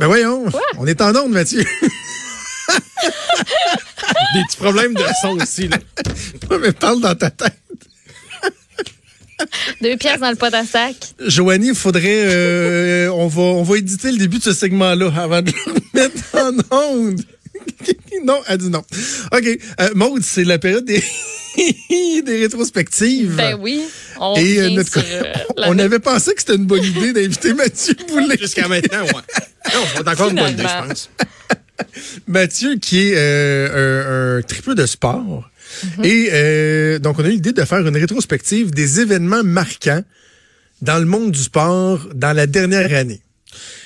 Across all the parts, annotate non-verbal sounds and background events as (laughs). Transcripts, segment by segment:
Ben voyons, on est en onde, Mathieu. (laughs) Des petits problèmes de son aussi. Là. (laughs) Ouais, mais parle dans ta tête. Deux pièces dans le pot à sac. Joanie, il faudrait. euh, on, va, on va éditer le début de ce segment-là avant de le mettre en onde. Non, elle dit non. OK. Euh, Maude, c'est la période des, (laughs) des rétrospectives. Ben oui. On Et euh, notre euh, on avait pensé que c'était une bonne idée d'inviter (laughs) Mathieu Boulet. Jusqu'à maintenant, ouais. Non, c'est encore une bonne idée, je pense. (laughs) Mathieu, qui est euh, un, un tripeux de sport. Mhm. Et euh, donc, on a eu l'idée de faire une rétrospective des événements marquants dans le monde du sport dans la dernière année.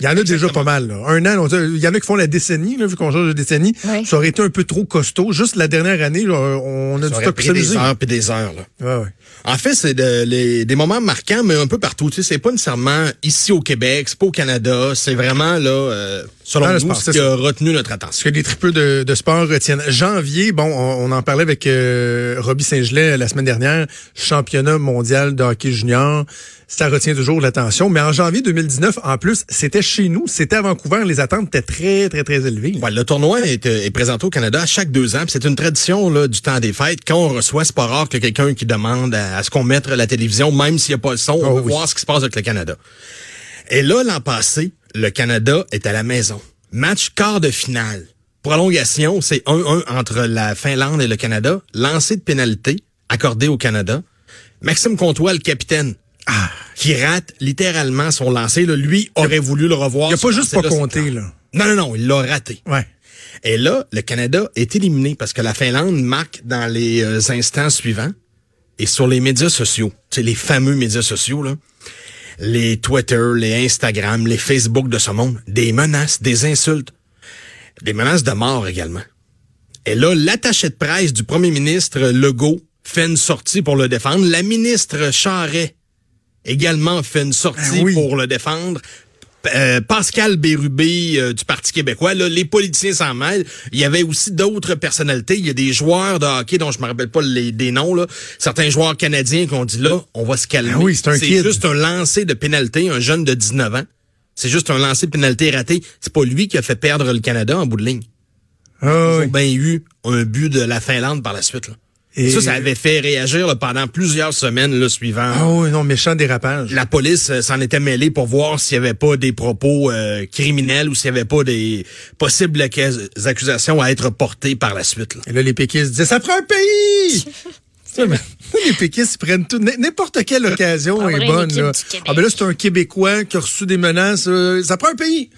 Il y en a déjà pas mal. Là. Un an, on dit- il y en a qui font la décennie, là, vu qu'on change de décennie. Oui. Ça aurait été un peu trop costaud. Juste la dernière année, là, on a Ça du stock pris des heures puis des heures. Là. Ouais, ouais. En fait, c'est de- les- des moments marquants, mais un peu partout. Tu sais, c'est pas nécessairement ici au Québec, c'est pas au Canada. C'est vraiment là, euh, selon nous, sport, ce qui ça. a retenu notre Ce attention. que les tripeux de, de sport retiennent. Janvier, bon, on, on en parlait avec euh, Robbie Saint-Gelais la semaine dernière, championnat mondial de hockey junior. Ça retient toujours l'attention. Mais en janvier 2019, en plus, c'était chez nous, c'était à Vancouver. Les attentes étaient très, très, très élevées. Ouais, le tournoi est, euh, est présenté au Canada à chaque deux ans. C'est une tradition là, du temps des fêtes. Quand on reçoit, c'est pas rare que quelqu'un qui demande à, à ce qu'on mette la télévision, même s'il n'y a pas le son, on Oh veut oui. voir ce qui se passe avec le Canada. Et là, l'an passé, le Canada est à la maison. Match quart de finale. Prolongation, c'est 1-1 entre la Finlande et le Canada. Lancé de pénalité accordé au Canada. Maxime Comtois, le capitaine, Ah. qui rate littéralement son lancer. Là, lui aurait voulu le revoir. Il a ce pas juste pas c'est compté, là. Non, non, non, il l'a raté. Ouais. Et là, le Canada est éliminé parce que la Finlande marque dans les euh, instants suivants et sur les médias sociaux, tu sais, les fameux médias sociaux, là, les Twitter, les Instagram, les Facebook de ce monde, des menaces, des insultes, des menaces de mort également. Et là, l'attaché de presse du premier ministre Legault fait une sortie pour le défendre. La ministre Charret également fait une sortie oui. pour le défendre. Euh, Pascal Bérubé euh, du Parti québécois, là, les politiciens s'en mêlent. Il y avait aussi d'autres personnalités. Il y a des joueurs de hockey dont je me rappelle pas les, des noms. Là. Certains joueurs canadiens qui ont dit là, on va se calmer. Ah oui, c'est juste un lancer de pénalité, un jeune de 19 ans. C'est juste un lancer de pénalité raté. C'est pas lui qui a fait perdre le Canada en bout de ligne. Ah, Ils ont bien eu un but de la Finlande par la suite. Là. Et- Ça, ça avait fait réagir là, pendant plusieurs semaines là, suivant. Ah oui, non, méchant dérapage. La police euh, s'en était mêlée pour voir s'il y avait pas des propos euh, criminels ou s'il y avait pas des possibles accus- accusations à être portées par la suite. là. Et là, les péquistes disaient, ça prend un pays! (laughs) Les péquistes, ils prennent tout. N'importe quelle occasion Prendrait est bonne. Là. Ah ben là, c'est un Québécois qui a reçu des menaces. euh, ça prend un pays.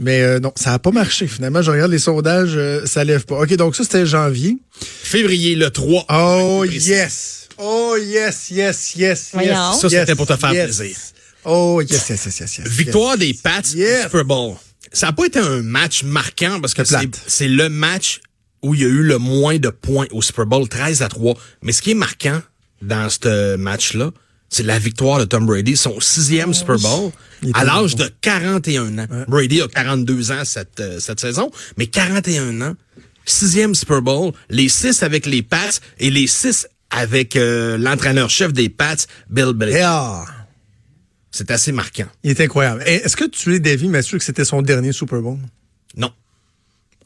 Mais euh, non, ça n'a pas marché. Finalement, je regarde les sondages, euh, ça lève pas. OK, donc ça, c'était janvier. Février le 3. Oh yes! Oh yes, yes, yes, yes. Ça, c'était yes, pour te faire yes. plaisir. Oh yes, yes, yes, yes, yes. Victoire des Pats Super Bowl. Ça n'a pas été un match marquant parce que C'est c'est plate. c'est le match où il y a eu le moins de points au Super Bowl, 13 à 3. Mais ce qui est marquant dans ce match-là, c'est la victoire de Tom Brady, son sixième Super Bowl, à l'âge bon. de 41 ans. Brady a 42 ans cette, euh, cette saison, mais 41 ans, sixième Super Bowl, les six avec les Pats et les six avec euh, l'entraîneur-chef des Pats, Bill Belichick. Yeah. C'est assez marquant. Il est incroyable. Et Est-ce que tu es d'avis, Mathieu, que c'était son dernier Super Bowl? Non.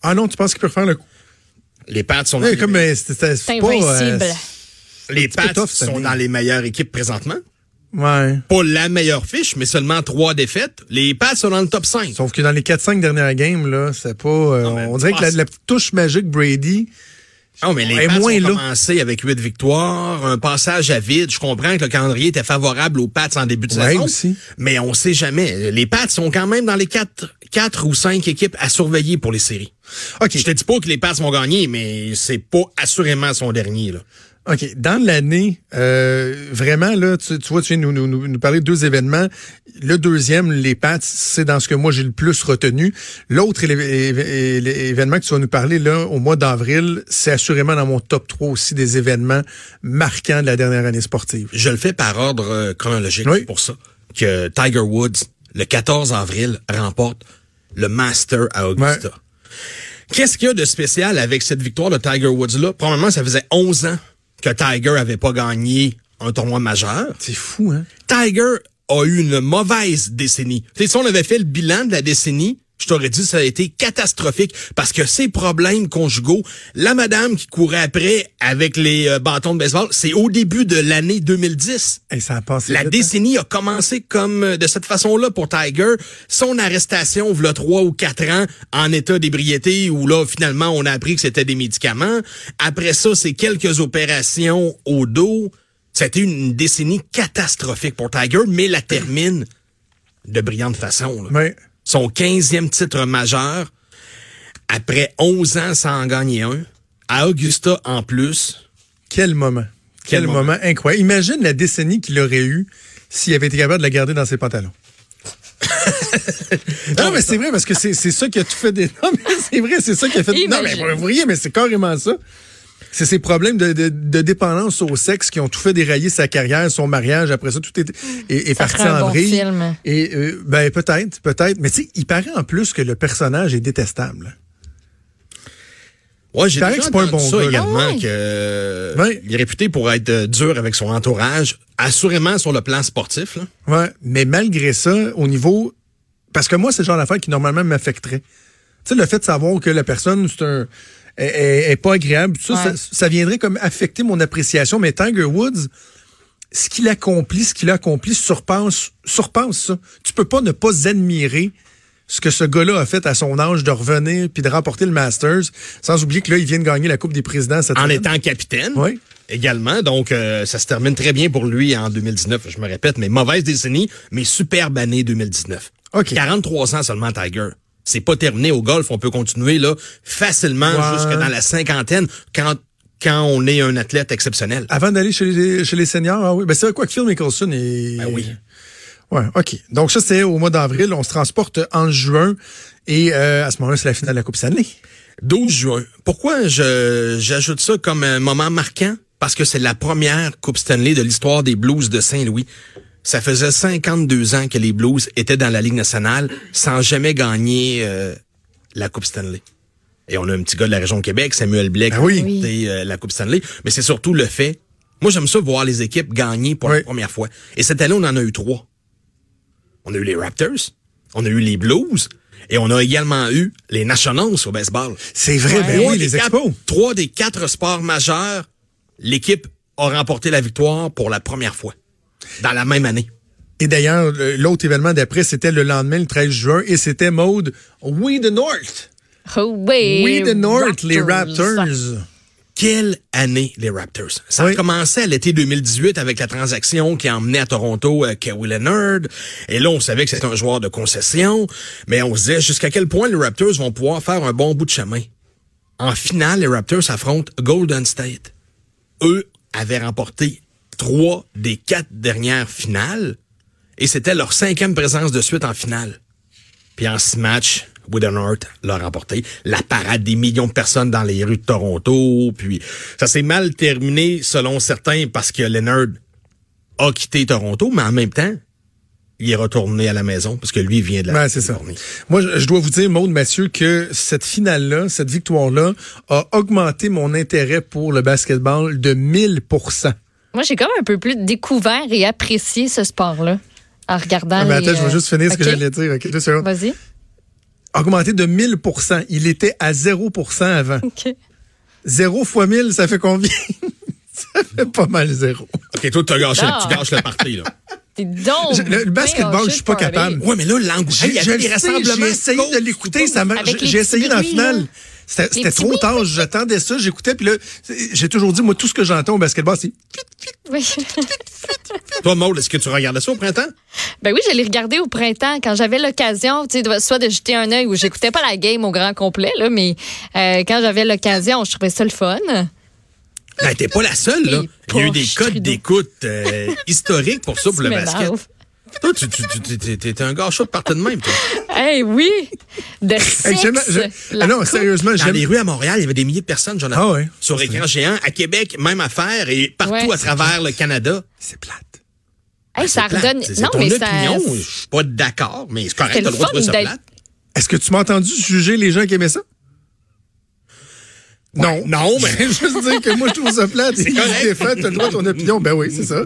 Ah non, tu penses qu'il peut refaire le coup? Les Pats sont Ouais, comme c'était pas. invincible. euh, Les Pats tough, sont dans les meilleures équipes présentement. ouais. Pas la meilleure fiche, mais seulement trois défaites. Les Pats sont dans le top 5. Sauf que dans les 4-5 dernières games, là, c'est pas. euh, Non, on dirait que la, la touche magique Brady. Non, mais les Pats moins ont là. commencé avec huit victoires, un passage à vide. Je comprends que le calendrier était favorable aux Pats en début de Ouais, saison. aussi. Mais on sait jamais. Les Pats sont quand même dans les quatre, quatre ou cinq équipes à surveiller pour les séries. OK. Je te dis pas que les Pats vont gagner, mais c'est pas assurément son dernier, là. OK. Dans l'année, euh, vraiment, là, tu, tu vois, tu viens nous, nous, nous, nous parler de deux événements. Le deuxième, les Pats, c'est dans ce que moi j'ai le plus retenu. L'autre événement que tu vas nous parler là au mois d'avril, c'est assurément dans mon top 3 aussi des événements marquants de la dernière année sportive. Je le fais par ordre euh, chronologique Oui. pour ça que Tiger Woods, le 14 avril, remporte le Master à Augusta. Ouais. Qu'est-ce qu'il y a de spécial avec cette victoire de Tiger Woods-là? Probablement, ça faisait 11 ans que Tiger avait pas gagné un tournoi majeur. C'est fou, hein? Tiger a eu une mauvaise décennie. Tu sais, si on avait fait le bilan de la décennie, je t'aurais dit que ça a été catastrophique parce que ces problèmes conjugaux, la madame qui courait après avec les euh, bâtons de baseball, c'est au début de l'année 2010. Et ça a passé La vite, hein? décennie a commencé comme euh, de cette façon-là pour Tiger. Son arrestation, v'là trois ou quatre ans, en état d'ébriété, où là, finalement, on a appris que c'était des médicaments. Après ça, c'est quelques opérations au dos. C'était une décennie catastrophique pour Tiger, mais la termine de brillante façon. là. Son 15e titre majeur, après 11 ans sans en gagner un, à Augusta en plus. Quel moment. Quel, Quel moment. moment. incroyable. Imagine la décennie qu'il aurait eu s'il avait été capable de la garder dans ses pantalons. (laughs) non, mais c'est vrai, parce que c'est c'est ça qui a tout fait des. (laughs) Non, mais c'est vrai, c'est ça qui a fait. Non, mais Imagine. vous voyez, mais c'est carrément ça. C'est ces problèmes de, de, de dépendance au sexe qui ont tout fait dérailler sa carrière, son mariage. Après ça, tout est, est, est Ça parti en bon vrille. film. Et euh, ben peut-être, peut-être. Mais tu sais, il paraît en plus que le personnage est détestable. Ouais, j'ai déjà que c'est pas un bon ça gars. également Ah ouais? que euh, Ouais. il est réputé pour être euh, dur avec son entourage, assurément sur le plan sportif. Là. Ouais, mais malgré ça, au niveau parce que moi c'est le genre d'affaire qui normalement m'affecterait. Tu sais le fait de savoir que la personne c'est un est, est- est pas agréable, ça, Ouais. ça ça viendrait comme affecter mon appréciation mais Tiger Woods ce qu'il accomplit, ce qu'il a accompli surpasse surpasse ça. Tu peux pas ne pas admirer ce que ce gars-là a fait à son âge de revenir puis de remporter le Masters, sans oublier que là il vient de gagner la Coupe des présidents cette En étant capitaine Oui. également. Donc, euh, ça se termine très bien pour lui en 2019, je me répète, mais mauvaise décennie, mais superbe année 2019. OK. 43 ans seulement, Tiger. C'est pas terminé au golf, on peut continuer là facilement Ouais. jusque dans la cinquantaine quand, quand on est un athlète exceptionnel. Avant d'aller chez les, chez les seniors, ah oui. Ben, c'est quoi que Phil Mickelson est. Ben oui. Ouais, OK. Donc, ça, c'est au mois d'avril. On se transporte en juin. Et euh, à ce moment-là, c'est la finale de la Coupe Stanley. 12 juin. Pourquoi je j'ajoute ça comme un moment marquant? Parce que c'est la première Coupe Stanley de l'histoire des Blues de Saint-Louis. Ça faisait 52 ans que les Blues étaient dans la Ligue nationale sans jamais gagner euh, la Coupe Stanley. Et on a un petit gars de la région de Québec, Samuel qui Ah oui. a remporté, euh, la Coupe Stanley. Mais c'est surtout le fait. Moi, j'aime ça voir les équipes gagner pour Oui. la première fois. Et cette année, on en a eu trois. On a eu les Raptors, on a eu les Blues, et on a également eu les Nationals au baseball. C'est vrai, Ouais. ben oui, les quatre- expos. Trois des quatre sports majeurs, l'équipe a remporté la victoire pour la première fois dans la même année. Et d'ailleurs, le- l'autre événement d'après, c'était le lendemain, le 13 juin, et c'était mode We the North. Oh, oui, We the North, les Raptors. Raptors. Quelle année les Raptors? Ça Oui. a commencé à l'été 2018 avec la transaction qui a emmené à Toronto euh, Kawhi Leonard. Et là, on savait que c'était un joueur de concession, mais on se disait jusqu'à quel point les Raptors vont pouvoir faire un bon bout de chemin. En finale, les Raptors affrontent Golden State. Eux avaient remporté trois des quatre dernières finales et c'était leur cinquième présence de suite en finale. Puis en six matchs, Woodenhart l'a remporté. La parade des millions de personnes dans les rues de Toronto. Puis ça s'est mal terminé selon certains parce que Leonard a quitté Toronto, mais en même temps, il est retourné à la maison parce que lui il vient de la Ben, c'est ça. Californie. Moi, je je dois vous dire, Maude Mathieu, que cette finale-là, cette victoire-là, a augmenté mon intérêt pour le basketball de 1000 Moi, j'ai comme un peu plus découvert et apprécié ce sport-là en regardant Ah, mais les, attends, je vais euh, juste finir ce que j'allais dire. OK, deux secondes. Vas-y. Augmenté de 1000% Il était à 0% avant. OK. 0 fois 1000, ça fait combien? (laughs) ça fait pas mal zéro. OK, toi, tu gâché, Non. tu gâches le parti, là. (laughs) T'es donc Je- le- le basketball, je suis pas parler. capable. Ouais, mais là, l'engouement, il y J'ai avait je le sais, j'ai essayé de l'écouter, j'ai essayé dans la finale. C'était trop tard, j'attendais ça, j'écoutais, puis là, j'ai toujours dit, moi, tout ce que j'entends au basketball, c'est Oui. Toi, Maud, est-ce que tu regardais ça au printemps? Ben oui, je l'ai regardé au printemps quand j'avais l'occasion, tu sais, de- soit de jeter un œil ou j'écoutais pas la game au grand complet, là, mais euh, quand j'avais l'occasion, je trouvais ça le fun. Ben, t'es pas la seule, là. Il y a eu des codes d'écoute euh, (laughs) historiques pour ça, pour le basket. Toi, tu, tu, tu, tu- t'es- t'es un gars chaud de partout de même, toi. Hey, oui! De Hey, j'aime- je- la ah non, coupe. sérieusement, Dans j'aime. les rues à Montréal, il y avait des milliers de personnes, Jonathan. Ah ouais. Sur écran géant. À Québec, même affaire. Et partout Ouais. à travers le Canada. C'est plate. Hey, ça C'est plate. redonne. C'est c'est Non, ton mais ça. opinion. Je suis pas d'accord, mais c'est correct, C'est t'as le le droit de fun trouver ça plate. Est-ce que tu m'as entendu juger les gens qui aimaient ça? Non. Non, mais- (laughs) juste dire que moi, je trouve ça plate. C'est correct. défait, t'as le droit à ton opinion. Ben oui, c'est ça.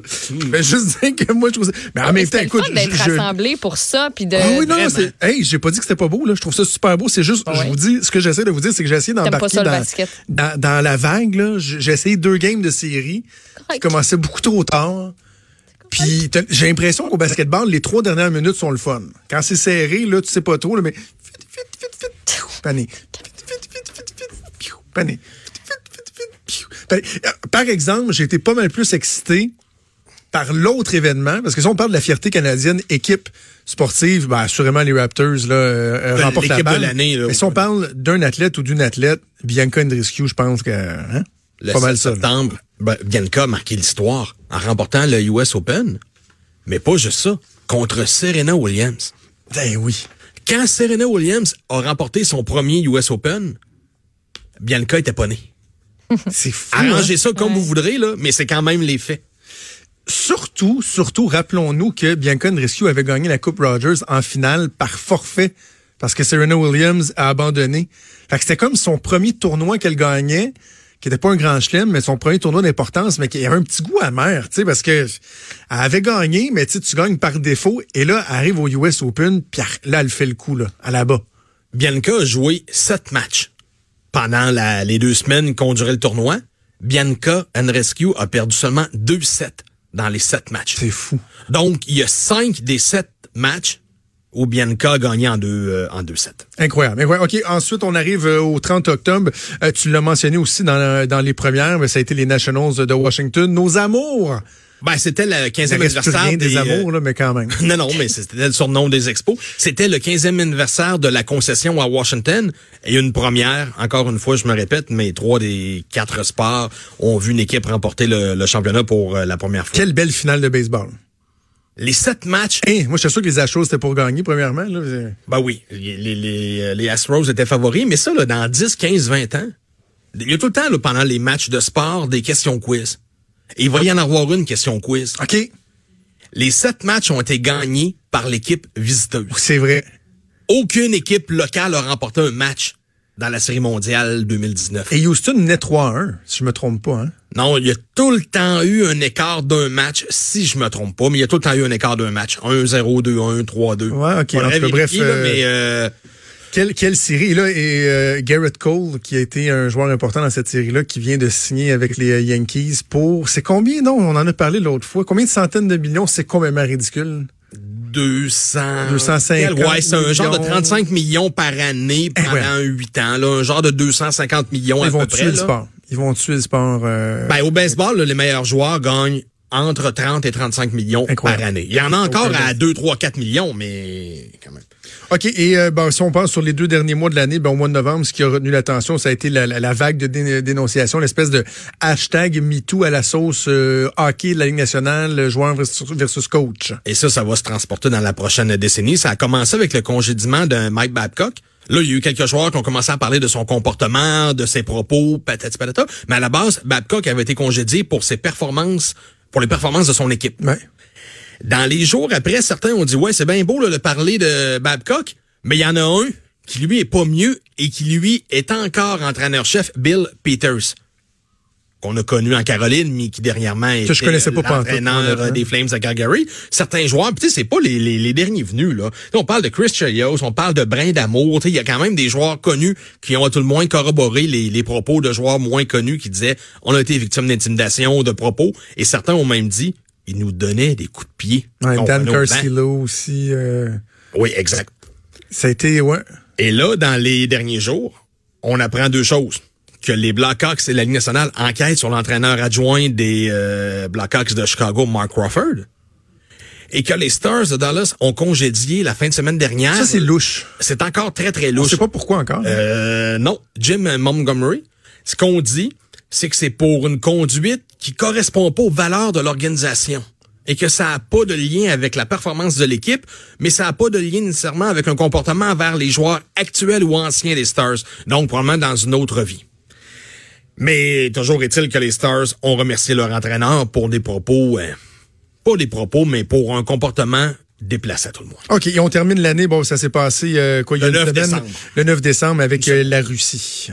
Ben, juste dire que moi, je trouve ça. Mais en même temps, C'est écoute. fun d'être je- rassemblés pour ça, puis de. Ah oui, non, c'est. Hey, j'ai pas dit que c'était pas beau, là. Je trouve ça super beau. C'est juste, je vous dis, ce que j'essaie de vous dire, c'est que j'ai essayé d'embarquer dans, basket. dans, dans la vague, là. J'ai j'ai essayé deux games de série qui Correct. commençaient beaucoup trop tard. Puis j'ai l'impression qu'au basketball, les trois dernières minutes sont le fun. Quand c'est serré, là, tu sais pas trop, là, mais vite, vite, vite, vite, piou, pané. Vite, vite, vite, vite, vite, piou, pané. Par exemple, j'ai été pas mal plus excité par l'autre événement, parce que si on parle de la fierté canadienne, équipe sportive, ben, assurément les Raptors là, euh, De remportent la de balle. l'année, là. Mais si on parle d'un athlète ou d'une athlète, Bianca Andreescu, je pense que hein, Le pas mal 7 ça. septembre, ben, Bianca a marqué l'histoire en remportant le US Open. Mais pas juste ça. Contre Serena Williams. Ben oui. Quand Serena Williams a remporté son premier US Open, Bianca était pas née. (laughs) C'est fou. hein? Arrangez ça comme vous voudrez, là, mais c'est quand même les faits. Surtout, surtout, rappelons-nous que Bianca Andreescu avait gagné la Coupe Rogers en finale par forfait parce que Serena Williams a abandonné. Fait que c'était comme son premier tournoi qu'elle gagnait, qui était pas un grand chelem, mais son premier tournoi d'importance, mais qui avait un petit goût amer, tu sais, parce que elle avait gagné, mais tu sais, tu gagnes par défaut, et là, elle arrive au US Open, puis là, elle fait le coup, là, à la bas. Bianca a joué sept matchs pendant la- les deux semaines qu'ont duré le tournoi. Bianca Andreescu a perdu seulement deux sets dans les sept matchs. C'est fou. Donc, il y a cinq des sept matchs où Bianca a gagné en deux, euh, en deux sets. Incroyable. incroyable. OK, ensuite, on arrive euh, au 30 octobre. Euh, tu l'as mentionné aussi dans, dans les premières, mais ça a été les Nationals de Washington. Nos amours! Ben, c'était le Ça 15e reste plus anniversaire des, des, euh, amours, là, mais quand même. (laughs) Non, non, mais c'était le surnom des expos. C'était le 15e anniversaire de la concession à Washington. Et une première, encore une fois, je me répète, mais trois des quatre sports ont vu une équipe remporter le, le championnat pour euh, la première fois. Quelle belle finale de baseball. Les sept matchs, Hein, moi, j'étais sûr que les Astros, c'était pour gagner, premièrement. Là. ben oui, les, les, les, euh, les Astros étaient favoris, mais ça, là, dans 10, 15, 20 ans, il y a tout le temps, là, pendant les matchs de sport, des questions quiz. Et il va y en avoir une question quiz. OK, Les sept matchs ont été gagnés par l'équipe visiteuse. c'est vrai. Aucune équipe locale a remporté un match dans la Série mondiale 2019. Et Houston naît 3-1, si je me trompe pas. Hein? Non, il y a tout le temps eu un écart d'un match, si je me trompe pas, mais il y a tout le temps eu un écart d'un match. 1-0, 2-1, 3-2. Ouais, OK. Bref, vérifier, là, euh, mais euh, Quelle, quelle série. Et là, et euh, Garrett Cole, qui a été un joueur important dans cette série-là, qui vient de signer avec les euh, Yankees pour... C'est combien? Non, on en a parlé l'autre fois. Combien de centaines de millions? C'est complètement ridicule? 200... 250 Ouais, c'est un genre de millions. 35 millions par année Eh pendant ouais. 8 ans. Là, un genre de 250 millions à Ils vont peu tuer près. le là. sport. Ils vont tuer le sport. euh, Ben, au baseball, là, les meilleurs joueurs gagnent entre 30 et 35 millions Incroyable. par année. Il y en a encore Aucun à 2, 3, 4 millions, mais quand même. OK, et euh, ben, si on pense sur les deux derniers mois de l'année, ben, au mois de novembre, ce qui a retenu l'attention, ça a été la, la- la vague de dé- dénonciation, l'espèce de hashtag MeToo à la sauce euh, hockey de la Ligue nationale, joueur versus, versus coach. Et ça, ça va se transporter dans la prochaine décennie. Ça a commencé avec le congédiement d'un Mike Babcock. Là, il y a eu quelques joueurs qui ont commencé à parler de son comportement, de ses propos, patati patata. Mais à la base, Babcock avait été congédié pour ses performances, pour les performances de son équipe. Ouais. Dans les jours après, certains ont dit, ouais, c'est bien beau là, de parler de Babcock, mais il y en a un qui, lui, est pas mieux et qui, lui, est encore entraîneur-chef, Bill Peters, qu'on a connu en Caroline, mais qui dernièrement était je connaissais pas l'entraîneur des Flames à Calgary. Certains joueurs, tu sais, c'est pas les, les, les derniers venus, là. On parle de Chris Chelios, on parle de Brin d'Amour, tu sais, il y a quand même des joueurs connus qui ont à tout le moins corroboré les, les propos de joueurs moins connus qui disaient, on a été victime d'intimidation, de propos, et certains ont même dit, ils nous donnaient des coups de pied. Ouais, Dan. Carcillo aussi. euh, Oui, exact. ça a été, ouais. Et là, dans les derniers jours, on apprend deux choses. Que les Blackhawks et la Ligue nationale enquêtent sur l'entraîneur adjoint des euh, Blackhawks de Chicago, Mark Crawford. Et que les Stars de Dallas ont congédié la fin de semaine dernière. Ça, c'est louche. C'est encore très, très Je louche. sais pas pourquoi encore. Euh, non, Jim Montgomery. Ce qu'on dit, c'est que c'est pour une conduite qui correspond pas aux valeurs de l'organisation et que ça n'a pas de lien avec la performance de l'équipe, mais ça n'a pas de lien nécessairement avec un comportement envers les joueurs actuels ou anciens des Stars, donc probablement dans une autre vie. Mais toujours est-il que les Stars ont remercié leur entraîneur pour des propos, euh, pas des propos, mais pour un comportement déplacé à tout le monde. OK, et on termine l'année. Bon, ça s'est passé euh, quoi, il y a Le une 9 semaine? décembre. Le 9 décembre avec euh, la Russie.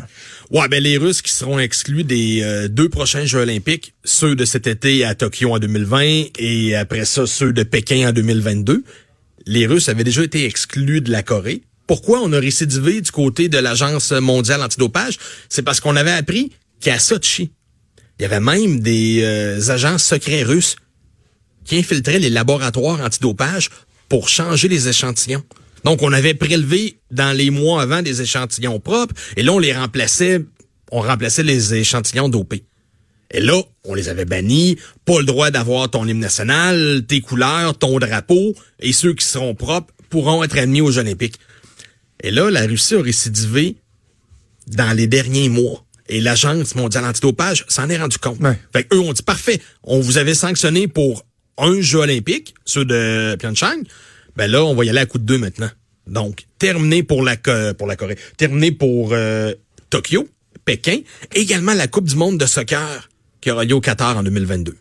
Ouais, ben les Russes qui seront exclus des euh, deux prochains Jeux olympiques, ceux de cet été à Tokyo en 2020 et après ça ceux de Pékin en 2022. Les Russes avaient déjà été exclus de la Corée. Pourquoi on a récidivé du côté de l'Agence mondiale antidopage? C'est parce qu'on avait appris qu'à il y avait même des euh, agents secrets russes qui infiltraient les laboratoires antidopage pour changer les échantillons. Donc, on avait prélevé dans les mois avant des échantillons propres, et là, on les remplaçait, on remplaçait les échantillons dopés. Et là, on les avait bannis, pas le droit d'avoir ton hymne national, tes couleurs, ton drapeau, et ceux qui seront propres pourront être admis aux Jeux olympiques. Et là, la Russie a récidivé dans les derniers mois. Et l'Agence mondiale antidopage s'en est rendu compte. Ouais. Fait eux ont dit, parfait, on vous avait sanctionné pour un jeu olympique, ceux de Pyeongchang. Ben là, on va y aller à coup de deux maintenant. Donc, terminé pour la, pour la Corée. Terminé pour euh, Tokyo, Pékin. Également la Coupe du monde de soccer qui aura lieu au Qatar en 2022.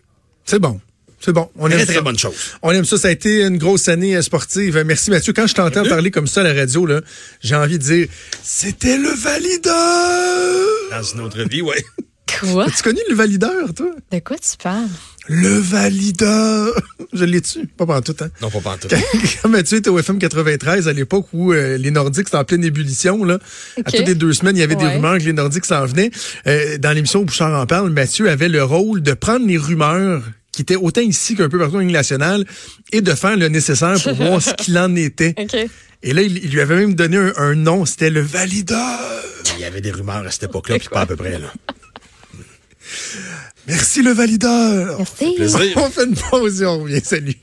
C'est bon. C'est bon. On Très, aime très ça. bonne chose. On aime ça. Ça a été une grosse année euh, sportive. Euh, Merci Mathieu. Quand je t'entends Bienvenue. parler comme ça à la radio, là, j'ai envie de dire, c'était le valideur. Dans une autre vie, ouais. (laughs) Quoi? As-tu connu le valideur, toi? De quoi tu parles? Le valideur. (laughs) Je l'ai tu Pas pendant tout, hein? Non, pas pantoute. Quand, (laughs) quand Mathieu était au FM 93, à l'époque où euh, les Nordiques étaient en pleine ébullition, là, à toutes les deux semaines, il y avait des rumeurs que les Nordiques s'en venaient. Euh, dans l'émission où Bouchard en parle, Mathieu avait le rôle de prendre les rumeurs qui étaient autant ici qu'un peu partout en ligne nationale et de faire le nécessaire pour voir ce qu'il en était. (laughs) Et là, il, il lui avait même donné un, un nom, c'était le valideur. Il y avait des rumeurs à cette époque-là, puis pas à peu près, là. Merci le valideur. Merci. Plaisir. On fait une pause et on revient. Salut.